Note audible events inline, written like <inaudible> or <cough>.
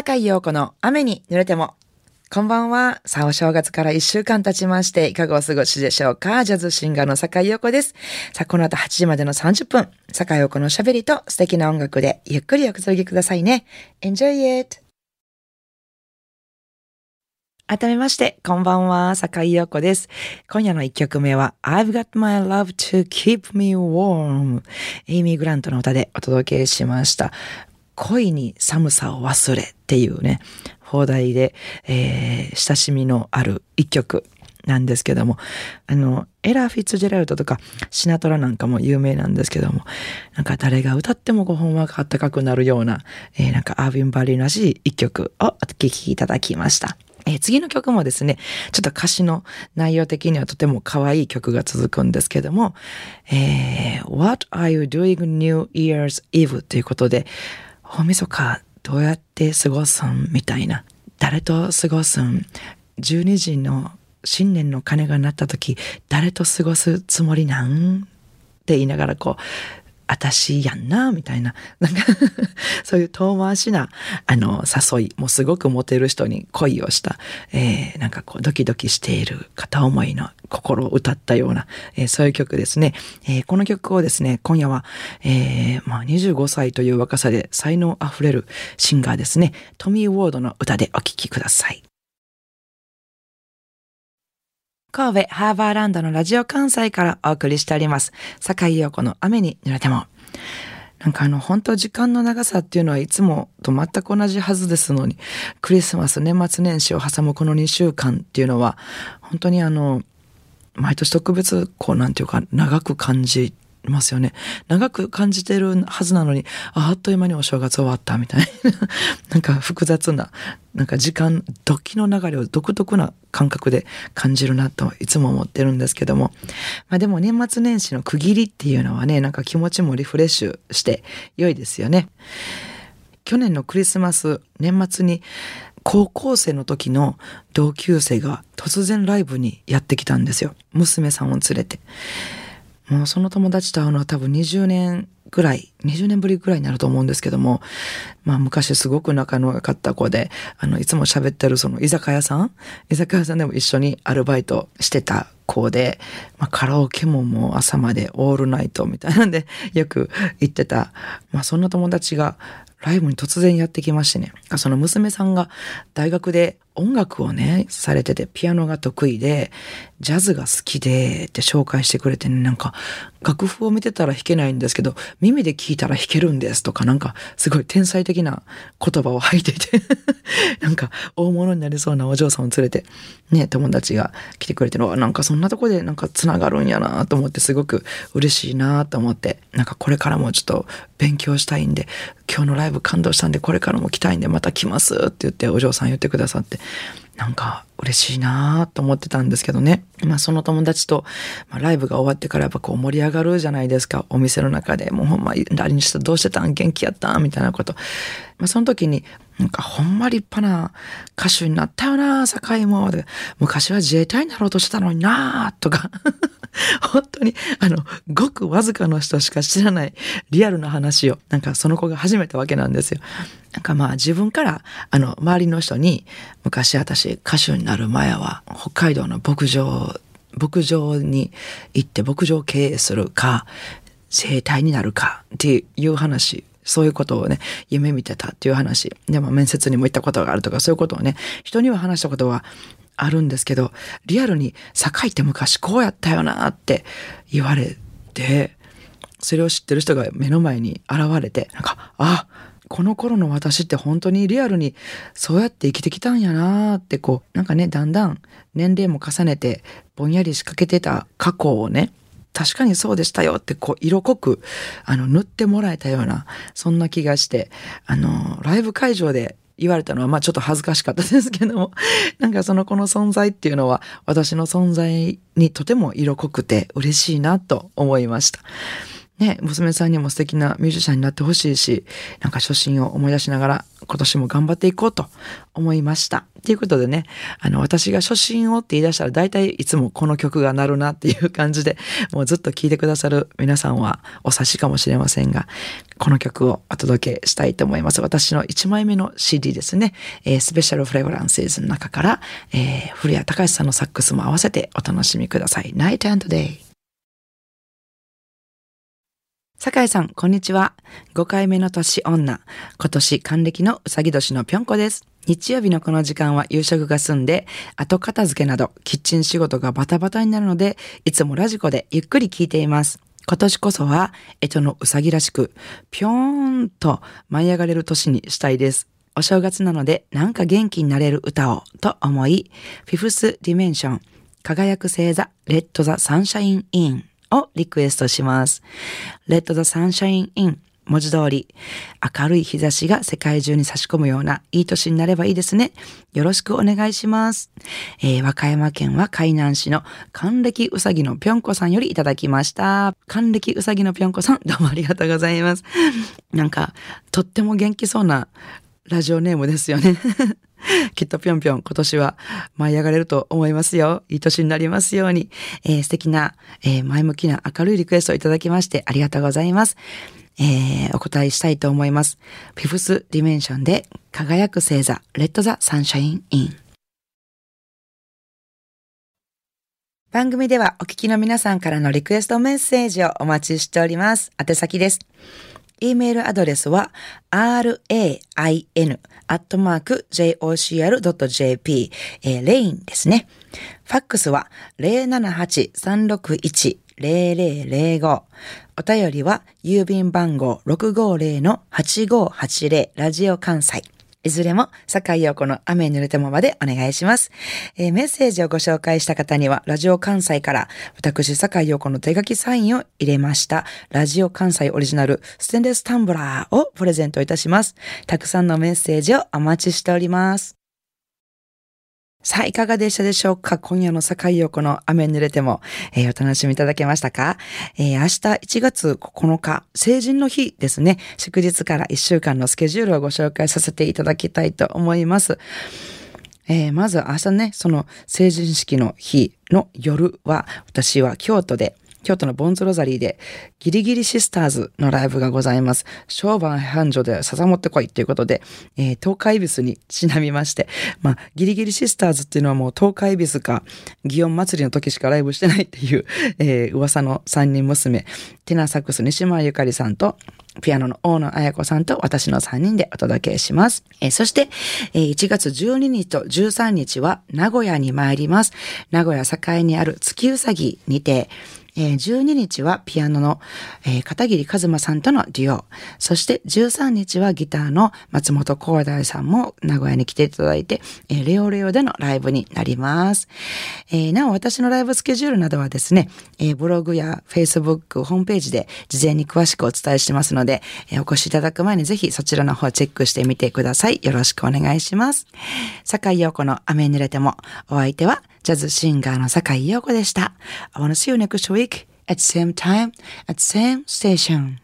坂井陽子の雨に濡れても。こんばんは。さあ、お正月から一週間経ちまして、いかがお過ごしでしょうか？ジャズシンガーの坂井陽子です。さあ、この後8時までの30分、坂井陽子の喋りと素敵な音楽でゆっくりおくつろぎくださいね。Enjoy it! 改めまして、こんばんは、坂井陽子です。今夜の一曲目は、I've got my love to keep me warm。エイミー・グラントの歌でお届けしました。恋に寒さを忘れっていうね、放題で、えー、親しみのある一曲なんですけども、あの、エラー・フィッツジェラルドとかシナトラなんかも有名なんですけども、なんか誰が歌ってもご本話があったかくなるような、えー、なんかアービン・バリーらしい一曲をお聴きいただきました。えー、次の曲もですね、ちょっと歌詞の内容的にはとても可愛い曲が続くんですけども、えー、What are you doing New Year's Eve? ということで、大晦日どうやって過ごすんみたいな。誰と過ごすん ?12 時の新年の鐘が鳴った時、誰と過ごすつもりなん？って言いながらこう、私やんな、みたいな。なんか <laughs> そういう遠回しな、あの、誘い、もうすごくモテる人に恋をした、えー、なんかこう、ドキドキしている片思いの心を歌ったような、えー、そういう曲ですね。えー、この曲をですね、今夜は、えー、まあ、25歳という若さで才能あふれるシンガーですね、トミー・ウォードの歌でお聴きください。神戸ハーバーランドのラジオ関西からお送りしております。坂井陽子の雨に濡れても。なんかあの、本当時間の長さっていうのはいつもと全く同じはずですのに、クリスマス、年末年始を挟むこの2週間っていうのは、本当にあの、毎年特別、こう、なんていうか、長く感じますよね。長く感じてるはずなのに、あっという間にお正月終わったみたいな。<laughs> なんか複雑な、なんか時間、時の流れを独特な感覚で感じるなといつも思ってるんですけども。まあでも年末年始の区切りっていうのはね、なんか気持ちもリフレッシュして良いですよね。去年のクリスマス、年末に高校生の時の同級生が突然ライブにやってきたんですよ。娘さんを連れて。もうその友達と会うのは多分20年ぐらい、20年ぶりぐらいになると思うんですけども、まあ昔すごく仲の良かった子で、あの、いつも喋ってるその居酒屋さん居酒屋さんでも一緒にアルバイトしてた子で、まあカラオケももう朝までオールナイトみたいなんでよく行ってた、まあそんな友達がライブに突然やってきましてね、その娘さんが大学で音楽をね、されてて、ピアノが得意で、ジャズが好きで、って紹介してくれてね、なんか、楽譜を見てたら弾けないんですけど、耳で聞いたら弾けるんですとか、なんか、すごい天才的な言葉を吐いていて <laughs> なんか、大物になりそうなお嬢さんを連れて、ね、友達が来てくれてるのなんかそんなとこでなんか繋がるんやなと思って、すごく嬉しいなと思って、なんかこれからもちょっと勉強したいんで、今日のライブ感動したんで、これからも来たいんで、また来ますって言って、お嬢さん言ってくださって、なんか嬉しいなと思ってたんですけどね。まあその友達と、まあ、ライブが終わってからやっぱこう盛り上がるじゃないですか。お店の中で。もうほんま、誰にしたどうしてたん？元気やったん？みたいなこと。まあその時に、なんかほんま立派な歌手になったよな境もで。昔は自衛隊になろうとしてたのになとか。<laughs> 本当に、あの、ごくわずかの人しか知らないリアルな話を、なんかその子が始めたわけなんですよ。なんかまあ自分から、あの、周りの人に、昔私歌手になる前は、北海道の牧場、牧場に行って牧場を経営するか、自衛隊になるかっていう話そういうことをね、夢見てたっていう話。でも面接にも行ったことがあるとか、そういうことをね、人には話したことはあるんですけど、リアルに堺って昔こうやったよなって言われて、それを知ってる人が目の前に現れて、なんか、あ、この頃の私って本当にリアルにそうやって生きてきたんやなってこう、なんかね、だんだん年齢も重ねてぼんやり仕掛けてた過去をね、確かにそうでしたよってこう色濃くあの塗ってもらえたようなそんな気がしてあのライブ会場で言われたのは、まあちょっと恥ずかしかったですけども、<laughs> なんかその子の存在っていうのは、私の存在にとても色濃くて嬉しいなと思いました。ね、娘さんにも素敵なミュージシャンになってほしいし、なんか初心を思い出しながら今年も頑張っていこうと思いました。ということでね、あの、私が初心をって言い出したら大体いつもこの曲が鳴るなっていう感じで、もうずっと聴いてくださる皆さんはお察しかもしれませんが、この曲をお届けしたいと思います。私の1枚目の CD ですね、えー、スペシャルフレグランスの中から、えー、古谷隆さんのサックスも合わせてお楽しみください。Night and Day。酒井さん、こんにちは。5回目の年女。今年還暦のうさぎ年のぴょんこです。日曜日のこの時間は夕食が済んで、後片付けなどキッチン仕事がバタバタになるので、いつもラジコでゆっくり聞いています。今年こそは、えとのうさぎらしく、ぴょーんと舞い上がれる年にしたいです。お正月なので、なんか元気になれる歌を、と思い、フィフスディメンション、輝く星座、 Let the sunshine in。をリクエストします。Let the sunshine in 文字通り、明るい日差しが世界中に差し込むようないい年になればいいですね。よろしくお願いします。えー、和歌山県は海南市の還暦うさぎのぴょんこさんよりいただきました。還暦うさぎのぴょんこさん、どうもありがとうございます。なんか、とっても元気そうなラジオネームですよね。<laughs> きっとぴょんぴょん今年は舞い上がれると思いますよ。いい年になりますように。えー、素敵な、えー、前向きな明るいリクエストをいただきましてありがとうございます。えー、お答えしたいと思います。フィフスディメンションで輝く星座、 Let the sunshine in。番組ではお聞きの皆さんからのリクエストメッセージをお待ちしております。宛先です。E メールアドレスは rain.jocr.jp、えー、レインですね。ファックスは078-361-0005。お便りは郵便番号650-8580ラジオ関西。いずれも、坂井陽子の雨に濡れてもまでお願いします、えー、メッセージをご紹介した方には、ラジオ関西から、私、坂井陽子の手書きサインを入れました、ラジオ関西オリジナルステンレスタンブラーをプレゼントいたします。たくさんのメッセージをお待ちしております。さあ、いかがでしたでしょうか？今夜の境横の雨濡れても、えー、お楽しみいただけましたか、えー、明日1月9日、成人の日ですね。祝日から1週間のスケジュールをご紹介させていただきたいと思います。えー、まず明日ね、その成人式の日の夜は、私は京都で京都のボンズロザリーで、ギリギリシスターズのライブがございます。商売繁盛で笹持ってこいっていうことで、えー、東海ビスにちなみまして、まあ、ギリギリシスターズっていうのはもう東海ビスか、祇園祭りの時しかライブしてないっていう、えー、噂の三人娘、テナサックス西村ゆかりさんと、ピアノの大野彩子さんと私の3人でお届けします。えー、そして、えー、1月12日と13日は名古屋に参ります。名古屋境にある月うさぎにて、えー、12日はピアノの、片桐和馬さんとのデュオ。そして13日はギターの松本光大さんも名古屋に来ていただいて、えー、レオレオでのライブになります。えー、なお私のライブスケジュールなどはですね、えー、ブログや Facebook ホームページで事前に詳しくお伝えしてますので、えー、お越しいただく前にぜひそちらの方チェックしてみてください。よろしくお願いします。坂井陽子の雨に濡れても、お相手はジャズシンガーの坂井陽子でした。I wanna see you next week at same time at same station.